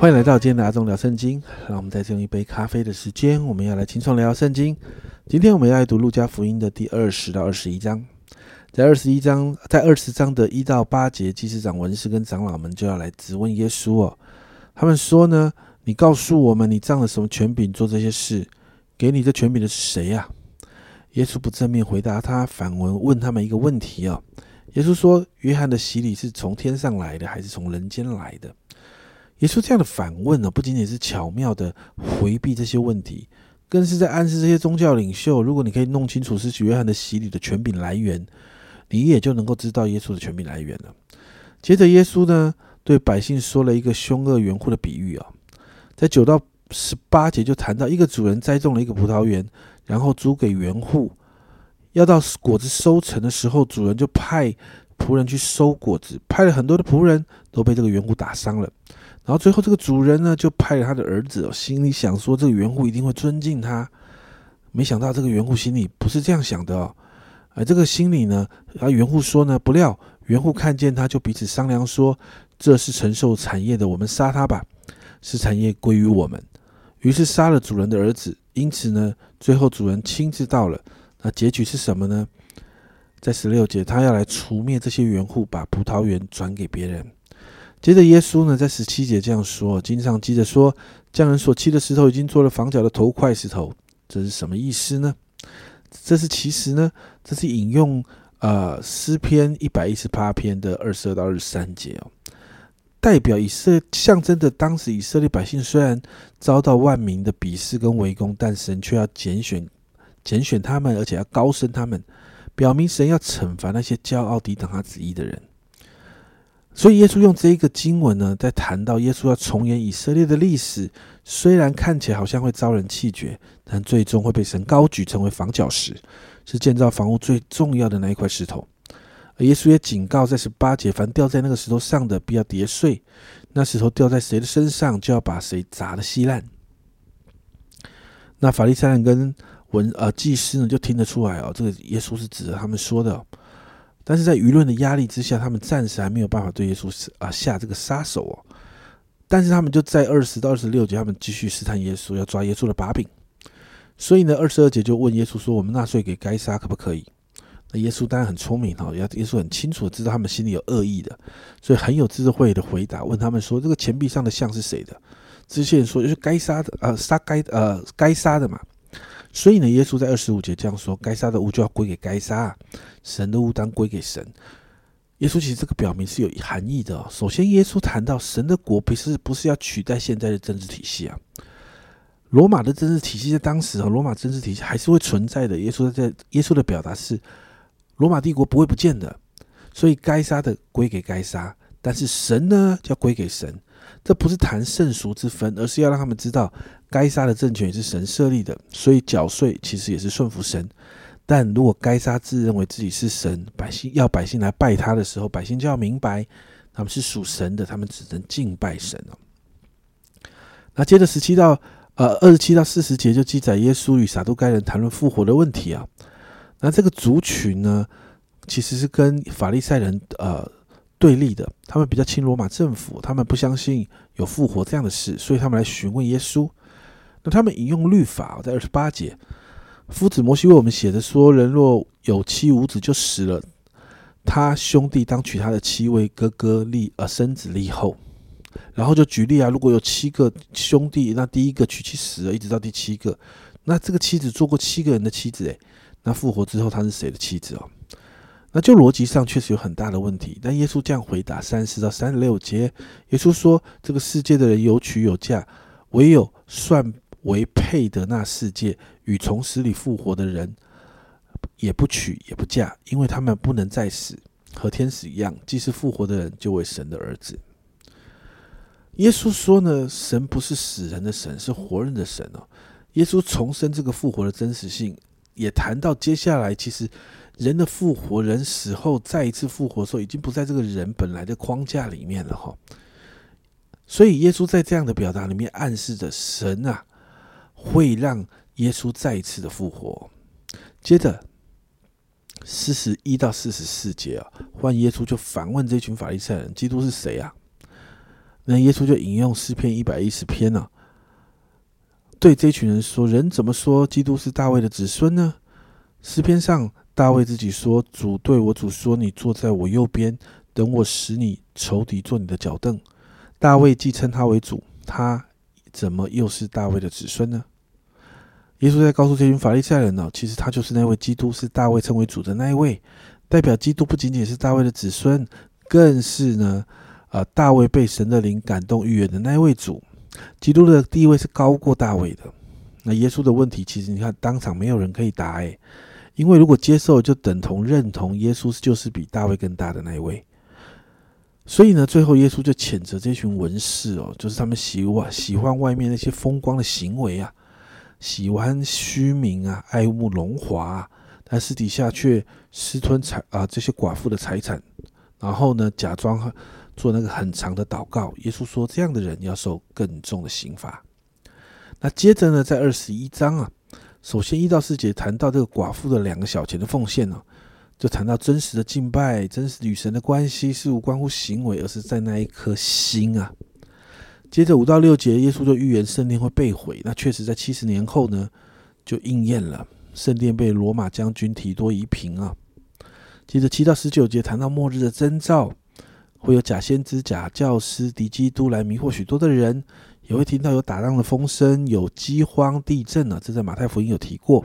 欢迎来到今天的阿忠聊圣经。让我们在这用一杯咖啡的时间，我们要来轻松聊圣经。今天我们要来读路加福音的第二十到二十一章。在二十一章，在二十章的一到八节，祭司长、文士跟长老们就要来质问耶稣哦。他们说呢：“你告诉我们，你仗了什么权柄做这些事？给你这权柄的是谁呀？”耶稣不正面回答他，反问问他们一个问题哦。耶稣说：“约翰的洗礼是从天上来的，还是从人间来的？”耶稣这样的反问呢，不仅仅是巧妙的回避这些问题，更是在暗示这些宗教领袖：如果你可以弄清楚是约翰的洗礼的权柄来源，你也就能够知道耶稣的权柄来源了。接着，耶稣呢对百姓说了一个凶恶园户的比喻啊，在九到十八节就谈到一个主人栽种了一个葡萄园，然后租给园户，要到果子收成的时候，主人就派仆人去收果子，派了很多的仆人都被这个园户打伤了。然后最后，这个主人呢就派了他的儿子，心里想说这个园户一定会尊敬他。没想到这个园户心里不是这样想的哦，而这个心里呢，啊园户说呢，不料园户看见他就彼此商量说，这是承受产业的，我们杀他吧，使产业归于我们。于是杀了主人的儿子。因此呢，最后主人亲自到了，那结局是什么呢？在十六节，他要来除灭这些园户，把葡萄园转给别人。接着，耶稣呢在十七节这样说：“经上记着说，匠人所砌的石头已经做了房角的头块石头。”这是什么意思呢？这是其实呢，这是引用呃诗篇一百一十八篇的二十二到二十三节哦，代表以色象征的当时以色列百姓虽然遭到万民的鄙视跟围攻，但神却要拣选拣选他们，而且要高升他们，表明神要惩罚那些骄傲抵挡他旨意的人。所以耶稣用这一个经文呢，在谈到耶稣要重演以色列的历史，虽然看起来好像会遭人弃绝，但最终会被神高举成为房角石，是建造房屋最重要的那一块石头。而耶稣也警告，在十八节，凡掉在那个石头上的，必要跌碎；那石头掉在谁的身上，就要把谁砸得稀烂。那法利赛人跟文呃祭司呢，就听得出来哦，这个耶稣是指着他们说的。但是在舆论的压力之下，他们暂时还没有办法对耶稣啊下这个杀手哦。但是他们就在二十到二十六节，他们继续试探耶稣，要抓耶稣的把柄。所以呢，二十二节就问耶稣说：“我们纳税给该杀可不可以？”那耶稣当然很聪明哈，耶耶稣很清楚知道他们心里有恶意的，所以很有智慧的回答，问他们说：“这个钱币上的像是谁的？”这些人说：“就是该杀的，呃，杀该呃该杀的嘛。”所以呢，耶稣在二十五节这样说：“该杀的物就要归给该杀，神的物当归给神。”耶稣其实这个表明是有含义的。哦首先，耶稣谈到神的国不是不是要取代现在的政治体系啊。罗马的政治体系在当时啊，罗马政治体系还是会存在的。耶稣在耶稣的表达是，罗马帝国不会不见的，所以该杀的归给该杀，但是神呢，要归给神。这不是谈圣俗之分，而是要让他们知道，该杀的政权也是神设立的，所以缴税其实也是顺服神。但如果该杀自认为自己是神，百姓要百姓来拜他的时候，百姓就要明白，他们是属神的，他们只能敬拜神哦。那接着十七到呃二十七到四十节就记载耶稣与撒都该人谈论复活的问题啊。那这个族群呢，其实是跟法利赛人呃。对立的，他们比较亲罗马政府，他们不相信有复活这样的事，所以他们来询问耶稣。那他们引用律法，在二十八节，夫子摩西为我们写的说，人若有妻无子就死了，他兄弟当娶他的妻为哥哥立呃生子立后。然后就举例啊，如果有七个兄弟，那第一个娶妻死了，一直到第七个，那这个妻子做过七个人的妻子，诶，那复活之后他是谁的妻子哦？那就逻辑上确实有很大的问题，但耶稣这样回答三十到三十六节，耶稣说：“这个世界的人有娶有嫁，唯有算为配的那世界与从死里复活的人，也不娶也不嫁，因为他们不能再死，和天使一样，既是复活的人，就为神的儿子。”耶稣说呢，神不是死人的神，是活人的神哦。耶稣重申这个复活的真实性，也谈到接下来其实。人的复活，人死后再一次复活的时候，已经不在这个人本来的框架里面了哈。所以耶稣在这样的表达里面暗示着神啊会让耶稣再一次的复活。接着四十一到四十四节啊，换耶稣就反问这群法利赛人：基督是谁啊？那耶稣就引用诗篇一百一十篇呢，对这群人说：“人怎么说基督是大卫的子孙呢？”诗篇上大卫自己说：“主对我主说，你坐在我右边，等我使你仇敌坐你的脚凳。”大卫既称他为主，他怎么又是大卫的子孙呢？耶稣在告诉这群法利赛人呢，其实他就是那位基督，是大卫称为主的那一位，代表基督不仅仅是大卫的子孙，更是呢，呃，大卫被神的灵感动预言的那一位主。基督的地位是高过大卫的。那耶稣的问题，其实你看当场没有人可以答，诶，因为如果接受，就等同认同耶稣就是比大卫更大的那一位。所以呢，最后耶稣就谴责这群文士哦，就是他们喜欢喜欢外面那些风光的行为啊。喜欢虚名啊，爱慕荣华，但私底下却私吞财啊这些寡妇的财产，然后呢，假装做那个很长的祷告。耶稣说，这样的人要受更重的刑罚。那接着呢，在二十一章啊，首先一到四节谈到这个寡妇的两个小钱的奉献呢，就谈到真实的敬拜，真实与神的关系是无关乎行为，而是在那一颗心啊。接着五到六节，耶稣就预言圣殿会被毁。那确实在七十年后呢，就应验了，圣殿被罗马将军提多夷平啊。接着七到十九节谈到末日的征兆，会有假先知、假教师、敌基督来迷惑许多的人，也会听到有打仗的风声，有饥荒、地震啊。这在马太福音有提过。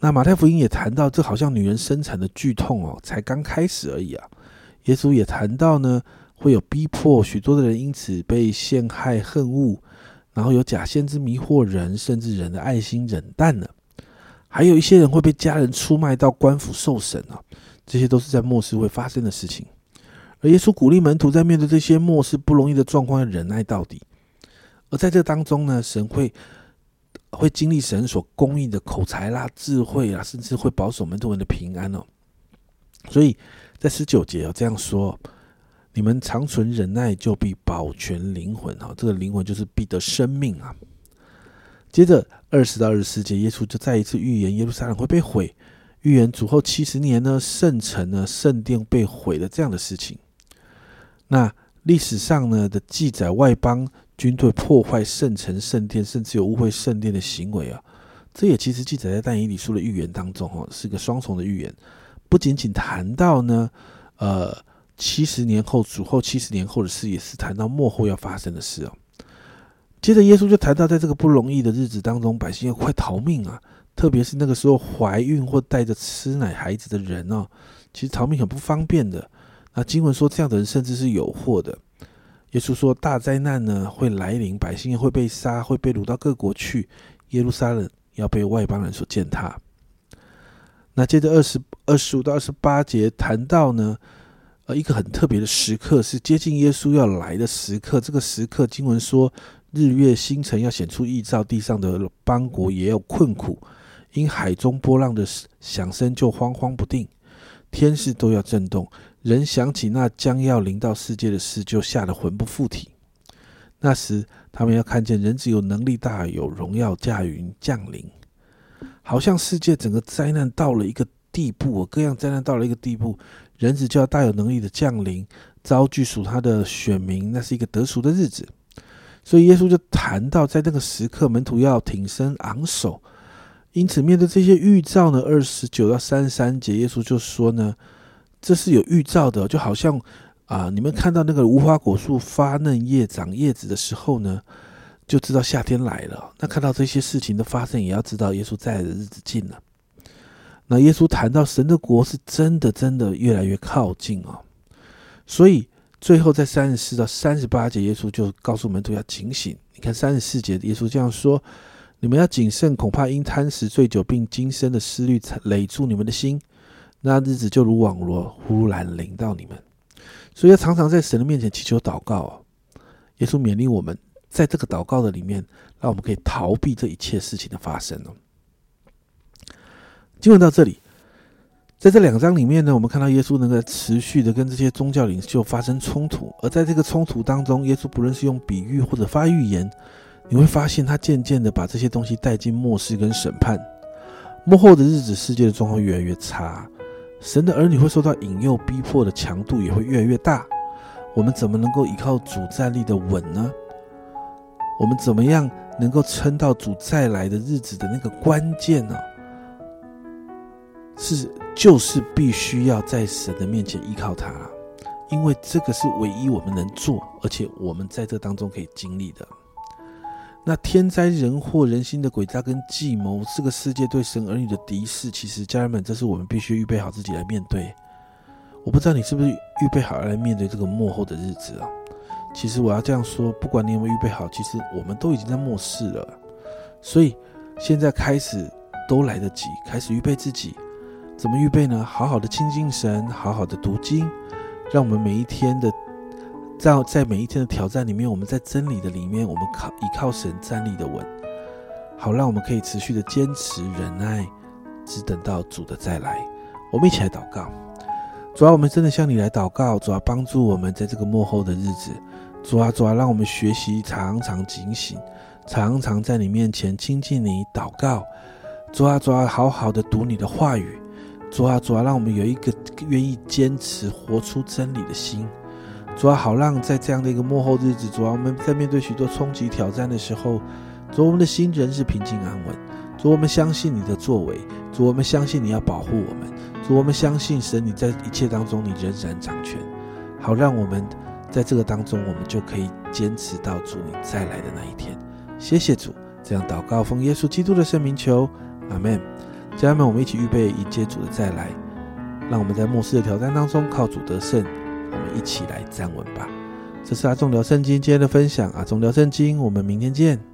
那马太福音也谈到，这好像女人生产的剧痛哦，才刚开始而已啊。耶稣也谈到呢。会有逼迫许多的人因此被陷害恨恶，然后有假先知迷惑人，甚至人的爱心冷淡了。还有一些人会被家人出卖到官府受审啊，这些都是在末世会发生的事情。而耶稣鼓励门徒在面对这些末世不容易的状况要忍耐到底。而在这当中呢，神会会经历神所供应的口才啦、智慧啊，甚至会保守门徒们的平安哦。所以在十九节要这样说。你们长存忍耐，就必保全灵魂。哈，这个灵魂就是必得生命啊。接着二十到二十四节，耶稣就再一次预言耶路撒冷会被毁，预言主后七十年呢，圣城呢，圣殿被毁的这样的事情。那历史上呢的记载，外邦军队破坏圣城、圣殿，甚至有污秽圣殿的行为啊，这也其实记载在但以理书的预言当中。哈，是个双重的预言，不仅仅谈到呢，呃。七十年后，主后七十年后的事，也是谈到末后要发生的事哦。接着，耶稣就谈到，在这个不容易的日子当中，百姓要快逃命啊！特别是那个时候怀孕或带着吃奶孩子的人哦，其实逃命很不方便的。那经文说，这样的人甚至是有祸的。耶稣说，大灾难呢会来临，百姓会被杀，会被掳到各国去，耶路撒冷要被外邦人所践踏。那接着二十二十五到二十八节谈到呢。呃，一个很特别的时刻是接近耶稣要来的时刻。这个时刻，经文说，日月星辰要显出异兆，地上的邦国也有困苦，因海中波浪的响声就慌慌不定，天势都要震动。人想起那将要临到世界的事，就吓得魂不附体。那时，他们要看见人只有能力大，有荣耀驾云降临，好像世界整个灾难到了一个地步，各样灾难到了一个地步。人子就要大有能力的降临，遭拒属他的选民，那是一个得赎的日子。所以耶稣就谈到，在那个时刻，门徒要挺身昂首。因此，面对这些预兆呢，二十九到三十三节，耶稣就说呢，这是有预兆的，就好像啊，你们看到那个无花果树发嫩叶、长叶子的时候呢，就知道夏天来了。那看到这些事情的发生，也要知道耶稣在的日子近了。那耶稣谈到神的国是真的，真的越来越靠近哦！所以最后在三十四到三十八节，耶稣就告诉门徒要警醒。你看三十四节，耶稣这样说：“你们要谨慎，恐怕因贪食醉酒，并今生的思虑累住你们的心，那日子就如网罗忽然临到你们。”所以要常常在神的面前祈求祷告。耶稣勉励我们，在这个祷告的里面，让我们可以逃避这一切事情的发生哦。经文到这里，在这两章里面呢，我们看到耶稣能够持续的跟这些宗教领袖发生冲突，而在这个冲突当中，耶稣不论是用比喻或者发预言，你会发现他渐渐的把这些东西带进末世跟审判。幕后的日子，世界的状况越来越差，神的儿女会受到引诱逼迫的强度也会越来越大，我们怎么能够依靠主站立的稳呢？我们怎么样能够撑到主再来的日子的那个关键呢？是，就是必须要在神的面前依靠他，因为这个是唯一我们能做，而且我们在这当中可以经历的。那天灾人祸、人心的诡诈跟计谋，这个世界对神儿女的敌视，其实家人们，这是我们必须预备好自己来面对。我不知道你是不是预备好来面对这个幕后的日子啊？其实我要这样说，不管你有没有预备好，其实我们都已经在末世了。所以现在开始都来得及，开始预备自己。怎么预备呢？好好的亲近神，好好的读经，让我们每一天的在在每一天的挑战里面，我们在真理的里面，我们靠依靠神站立的稳，好让我们可以持续的坚持忍耐，只等到主的再来。我们一起来祷告。主啊，我们真的向你来祷告，主啊，帮助我们在这个幕后的日子，主啊，主啊，让我们学习常常警醒，常常在你面前亲近你祷告，主啊，主啊，好好的读你的话语，主啊，主啊，让我们有一个愿意坚持活出真理的心，主啊，好让在这样的一个幕后日子，主啊，我们在面对许多冲击挑战的时候，主，我们的心仍是平静安稳，主，我们相信你的作为，主，我们相信你要保护我们。主，我们相信神，你在一切当中，你仍然掌权，好让我们在这个当中，我们就可以坚持到主你再来的那一天。谢谢主，这样祷告奉耶稣基督的圣名求，阿门。家人们，我们一起预备迎接主的再来，让我们在末世的挑战当中靠主得胜。一起来站稳吧。这是阿众聊圣经今天的分享，阿众聊圣经，我们明天见。